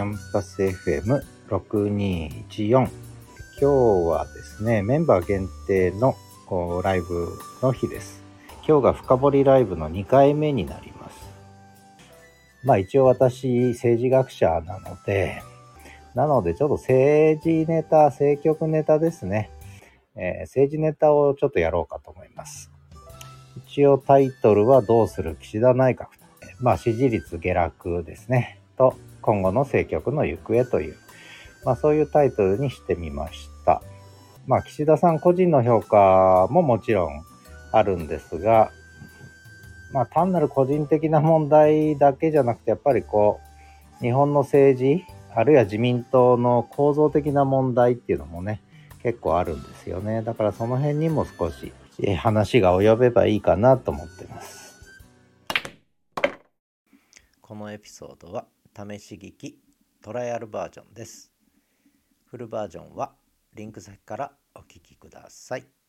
キャンパス FM6214 今日はですねメンバー限定のライブの日です。今日が深掘りライブの2回目になります。まあ一応私政治学者なのでなのでちょっと政治ネタ政局ネタですね、えー、政治ネタをちょっとやろうかと思います。一応タイトルはどうする岸田内閣まあ、支持率下落ですね。と、今後の政局の行方という、まあ、そういうタイトルにしてみました。まあ、岸田さん個人の評価ももちろんあるんですが、まあ、単なる個人的な問題だけじゃなくて、やっぱりこう、日本の政治、あるいは自民党の構造的な問題っていうのもね、結構あるんですよね。だからその辺にも少し話が及べばいいかなと思ってます。このエピソードは試し聞きトライアルバージョンです。フルバージョンはリンク先からお聴きください。